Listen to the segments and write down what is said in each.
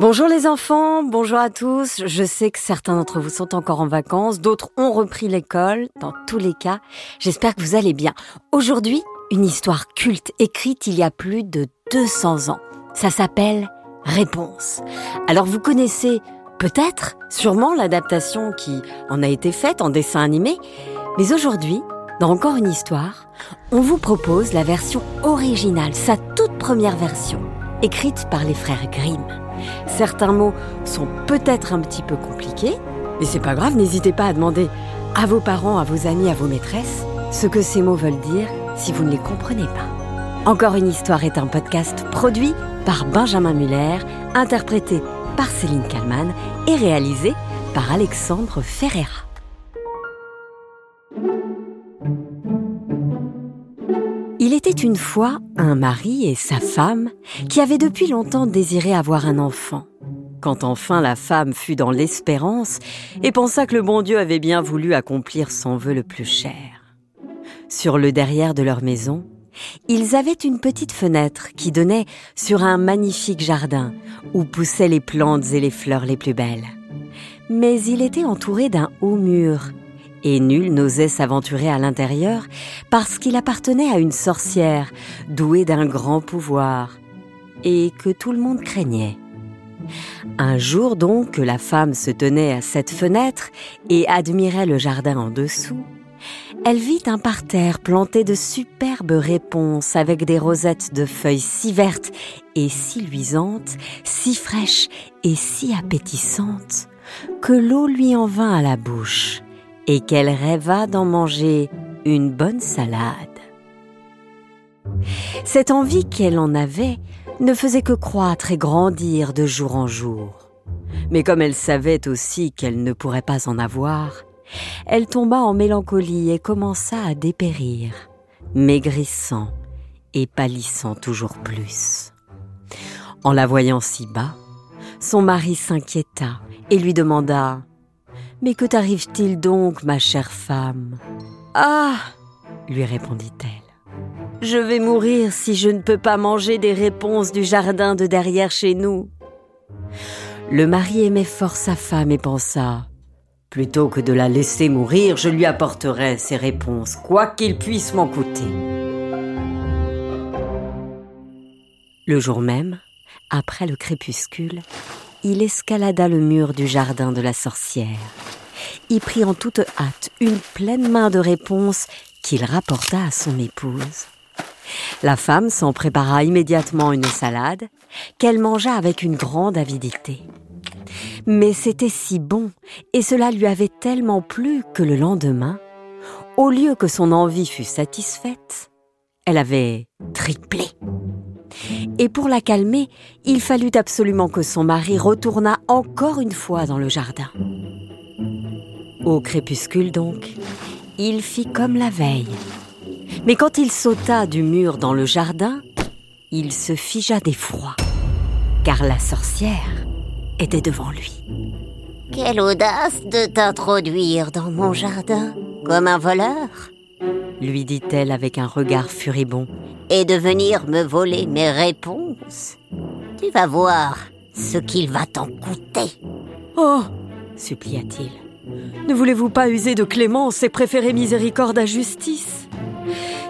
Bonjour les enfants, bonjour à tous. Je sais que certains d'entre vous sont encore en vacances, d'autres ont repris l'école. Dans tous les cas, j'espère que vous allez bien. Aujourd'hui, une histoire culte écrite il y a plus de 200 ans. Ça s'appelle Réponse. Alors vous connaissez peut-être, sûrement l'adaptation qui en a été faite en dessin animé, mais aujourd'hui, dans Encore une histoire, on vous propose la version originale, sa toute première version, écrite par les frères Grimm. Certains mots sont peut-être un petit peu compliqués, mais c'est pas grave, n'hésitez pas à demander à vos parents, à vos amis, à vos maîtresses ce que ces mots veulent dire si vous ne les comprenez pas. Encore une histoire est un podcast produit par Benjamin Muller, interprété par Céline Kallmann et réalisé par Alexandre Ferreira. Il était une fois un mari et sa femme qui avaient depuis longtemps désiré avoir un enfant. Quand enfin la femme fut dans l'espérance et pensa que le bon Dieu avait bien voulu accomplir son vœu le plus cher. Sur le derrière de leur maison, ils avaient une petite fenêtre qui donnait sur un magnifique jardin où poussaient les plantes et les fleurs les plus belles. Mais il était entouré d'un haut mur et nul n'osait s'aventurer à l'intérieur parce qu'il appartenait à une sorcière douée d'un grand pouvoir et que tout le monde craignait. Un jour donc que la femme se tenait à cette fenêtre et admirait le jardin en dessous, elle vit un parterre planté de superbes réponses avec des rosettes de feuilles si vertes et si luisantes, si fraîches et si appétissantes, que l'eau lui en vint à la bouche et qu'elle rêva d'en manger une bonne salade. Cette envie qu'elle en avait ne faisait que croître et grandir de jour en jour. Mais comme elle savait aussi qu'elle ne pourrait pas en avoir, elle tomba en mélancolie et commença à dépérir, maigrissant et pâlissant toujours plus. En la voyant si bas, son mari s'inquiéta et lui demanda mais que t'arrive-t-il donc, ma chère femme? Ah lui répondit-elle. Je vais mourir si je ne peux pas manger des réponses du jardin de derrière chez nous. Le mari aimait fort sa femme et pensa Plutôt que de la laisser mourir, je lui apporterai ses réponses, quoi qu'il puisse m'en coûter. Le jour même, après le crépuscule, il escalada le mur du jardin de la sorcière y prit en toute hâte une pleine main de réponses qu'il rapporta à son épouse. La femme s'en prépara immédiatement une salade qu'elle mangea avec une grande avidité. Mais c'était si bon et cela lui avait tellement plu que le lendemain, au lieu que son envie fût satisfaite, elle avait triplé. Et pour la calmer, il fallut absolument que son mari retournât encore une fois dans le jardin. Au crépuscule donc, il fit comme la veille. Mais quand il sauta du mur dans le jardin, il se figea d'effroi, car la sorcière était devant lui. Quelle audace de t'introduire dans mon jardin comme un voleur lui dit-elle avec un regard furibond. Et de venir me voler mes réponses. Tu vas voir ce qu'il va t'en coûter. Oh supplia-t-il. Ne voulez-vous pas user de clémence et préférer miséricorde à justice?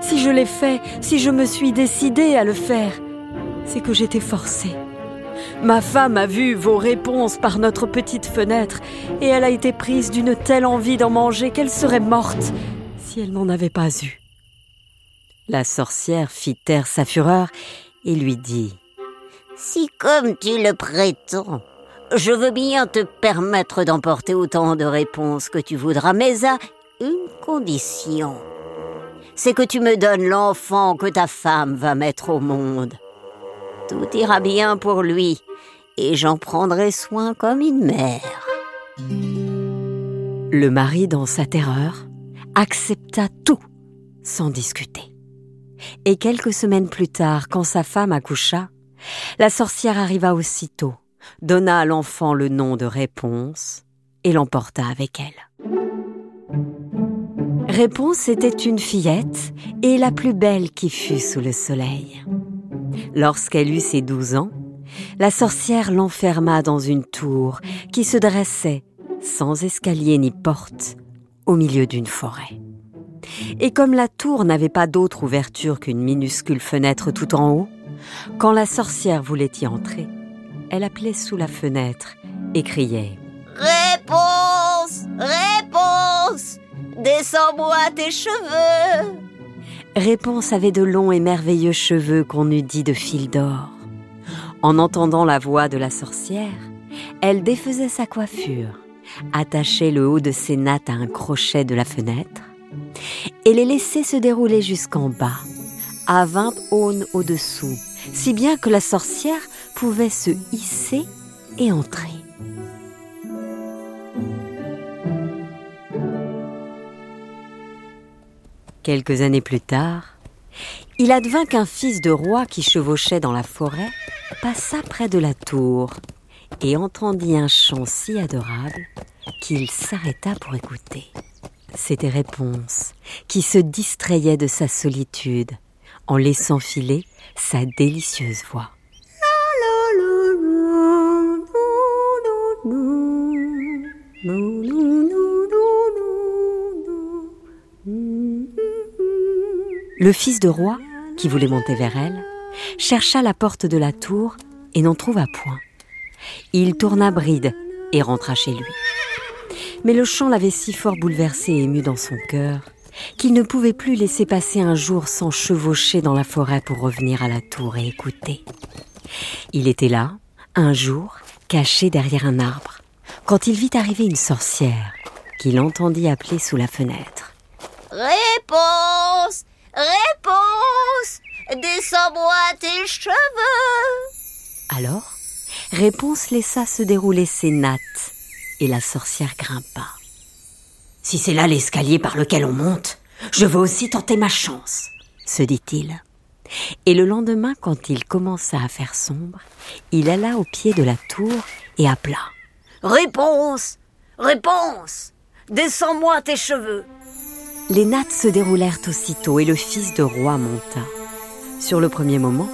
Si je l'ai fait, si je me suis décidée à le faire, c'est que j'étais forcée. Ma femme a vu vos réponses par notre petite fenêtre et elle a été prise d'une telle envie d'en manger qu'elle serait morte si elle n'en avait pas eu. La sorcière fit taire sa fureur et lui dit Si comme tu le prétends, je veux bien te permettre d'emporter autant de réponses que tu voudras, mais à une condition. C'est que tu me donnes l'enfant que ta femme va mettre au monde. Tout ira bien pour lui, et j'en prendrai soin comme une mère. Le mari, dans sa terreur, accepta tout sans discuter. Et quelques semaines plus tard, quand sa femme accoucha, la sorcière arriva aussitôt donna à l'enfant le nom de Réponse et l'emporta avec elle. Réponse était une fillette et la plus belle qui fût sous le soleil. Lorsqu'elle eut ses douze ans, la sorcière l'enferma dans une tour qui se dressait, sans escalier ni porte, au milieu d'une forêt. Et comme la tour n'avait pas d'autre ouverture qu'une minuscule fenêtre tout en haut, quand la sorcière voulait y entrer, elle appelait sous la fenêtre et criait ⁇ Réponse Réponse Descends-moi tes cheveux !⁇ Réponse avait de longs et merveilleux cheveux qu'on eût dit de fil d'or. En entendant la voix de la sorcière, elle défaisait sa coiffure, attachait le haut de ses nattes à un crochet de la fenêtre et les laissait se dérouler jusqu'en bas, à vingt aunes au-dessous, si bien que la sorcière pouvait se hisser et entrer. Quelques années plus tard, il advint qu'un fils de roi qui chevauchait dans la forêt passa près de la tour et entendit un chant si adorable qu'il s'arrêta pour écouter. C'était Réponse, qui se distrayait de sa solitude en laissant filer sa délicieuse voix. Le fils de roi, qui voulait monter vers elle, chercha la porte de la tour et n'en trouva point. Il tourna bride et rentra chez lui. Mais le chant l'avait si fort bouleversé et ému dans son cœur qu'il ne pouvait plus laisser passer un jour sans chevaucher dans la forêt pour revenir à la tour et écouter. Il était là, un jour, caché derrière un arbre, quand il vit arriver une sorcière qu'il entendit appeler sous la fenêtre. Réponse Réponse Descends-moi tes cheveux Alors, Réponse laissa se dérouler ses nattes et la sorcière grimpa. Si c'est là l'escalier par lequel on monte, je veux aussi tenter ma chance, se dit-il. Et le lendemain, quand il commença à faire sombre, il alla au pied de la tour et appela. Réponse Réponse Descends-moi tes cheveux les nattes se déroulèrent aussitôt et le fils de roi monta. Sur le premier moment,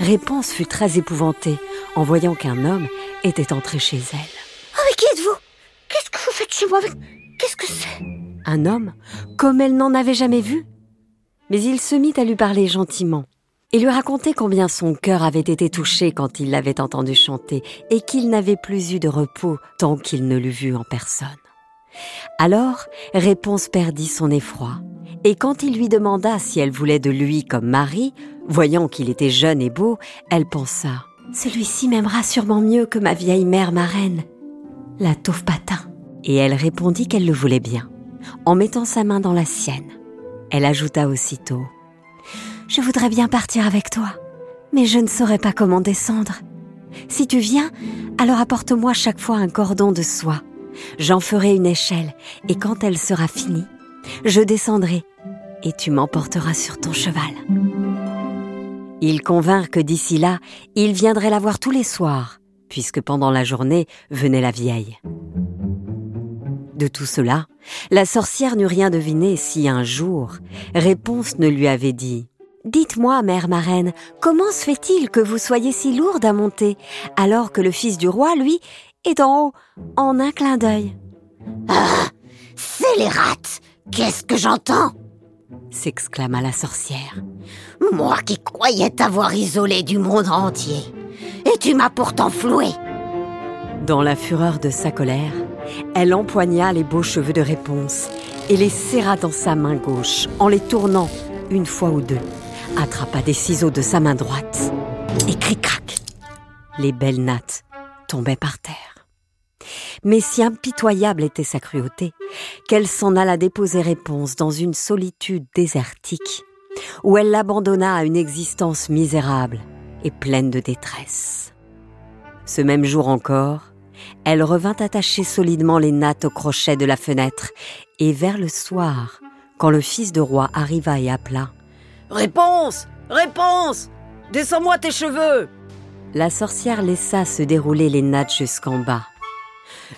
Réponse fut très épouvantée en voyant qu'un homme était entré chez elle. Avec qui êtes-vous? Qu'est-ce que vous faites chez moi Qu'est-ce que c'est? Un homme, comme elle n'en avait jamais vu? Mais il se mit à lui parler gentiment et lui raconter combien son cœur avait été touché quand il l'avait entendu chanter et qu'il n'avait plus eu de repos tant qu'il ne l'eût vu en personne. Alors, Réponse perdit son effroi, et quand il lui demanda si elle voulait de lui comme mari, voyant qu'il était jeune et beau, elle pensa ⁇ Celui-ci m'aimera sûrement mieux que ma vieille mère marraine, la taupe patin. Et elle répondit qu'elle le voulait bien, en mettant sa main dans la sienne. Elle ajouta aussitôt ⁇ Je voudrais bien partir avec toi, mais je ne saurais pas comment descendre. Si tu viens, alors apporte-moi chaque fois un cordon de soie. J'en ferai une échelle, et quand elle sera finie, je descendrai, et tu m'emporteras sur ton cheval. Ils convinrent que d'ici là, il viendrait la voir tous les soirs, puisque pendant la journée venait la vieille. De tout cela, la sorcière n'eut rien deviné si un jour, Réponse ne lui avait dit Dites-moi, mère marraine, comment se fait-il que vous soyez si lourde à monter, alors que le fils du roi, lui, et d'en haut, en un clin d'œil? Ah C'est les rats Qu'est-ce que j'entends s'exclama la sorcière. Moi qui croyais t'avoir isolé du monde entier. Et tu m'as pourtant floué. Dans la fureur de sa colère, elle empoigna les beaux cheveux de réponse et les serra dans sa main gauche en les tournant une fois ou deux, attrapa des ciseaux de sa main droite et cric-crac, les belles nattes tombaient par terre. Mais si impitoyable était sa cruauté, qu'elle s'en alla déposer réponse dans une solitude désertique, où elle l'abandonna à une existence misérable et pleine de détresse. Ce même jour encore, elle revint attacher solidement les nattes au crochet de la fenêtre, et vers le soir, quand le fils de roi arriva et appela Réponse Réponse Descends-moi tes cheveux La sorcière laissa se dérouler les nattes jusqu'en bas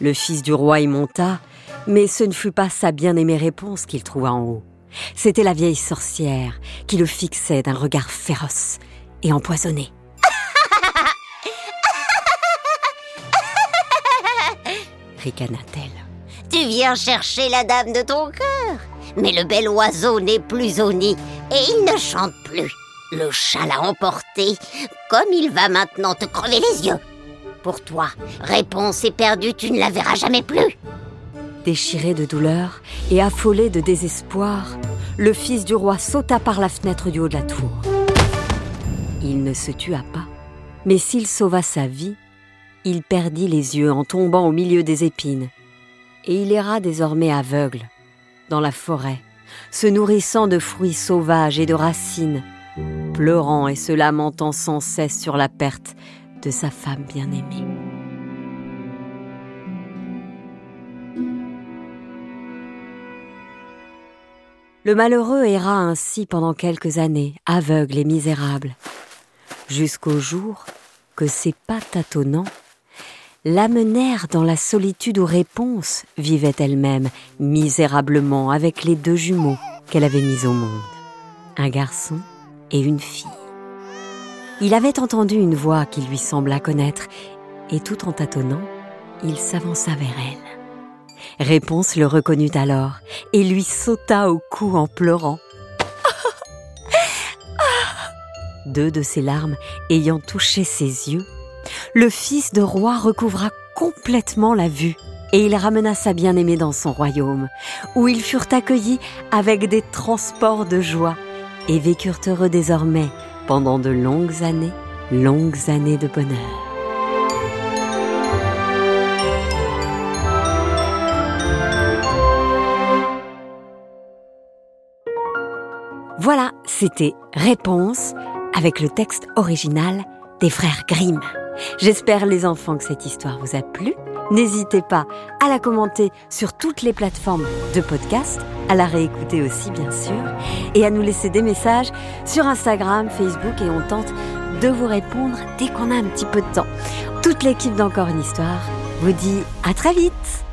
le fils du roi y monta, mais ce ne fut pas sa bien-aimée réponse qu'il trouva en haut. C'était la vieille sorcière qui le fixait d'un regard féroce et empoisonné. Tu viens chercher la dame de ton cœur. Mais le bel oiseau n'est plus au nid et il ne chante plus. Le chat l'a emporté, comme il va maintenant te crever les yeux. Pour toi, réponse est perdue, tu ne la verras jamais plus. Déchiré de douleur et affolé de désespoir, le fils du roi sauta par la fenêtre du haut de la tour. Il ne se tua pas, mais s'il sauva sa vie, il perdit les yeux en tombant au milieu des épines, et il erra désormais aveugle dans la forêt, se nourrissant de fruits sauvages et de racines, pleurant et se lamentant sans cesse sur la perte de sa femme bien-aimée. Le malheureux erra ainsi pendant quelques années, aveugle et misérable, jusqu'au jour que ses pas tâtonnants l'amenèrent dans la solitude où Réponse vivait elle-même misérablement avec les deux jumeaux qu'elle avait mis au monde, un garçon et une fille. Il avait entendu une voix qui lui sembla connaître, et tout en tâtonnant, il s'avança vers elle. Réponse le reconnut alors et lui sauta au cou en pleurant. Deux de ses larmes ayant touché ses yeux, le fils de roi recouvra complètement la vue et il ramena sa bien-aimée dans son royaume, où ils furent accueillis avec des transports de joie et vécurent heureux désormais pendant de longues années, longues années de bonheur. Voilà, c'était Réponse avec le texte original des frères Grimm. J'espère les enfants que cette histoire vous a plu. N'hésitez pas à la commenter sur toutes les plateformes de podcast, à la réécouter aussi bien sûr, et à nous laisser des messages sur Instagram, Facebook et on tente de vous répondre dès qu'on a un petit peu de temps. Toute l'équipe d'Encore une histoire vous dit à très vite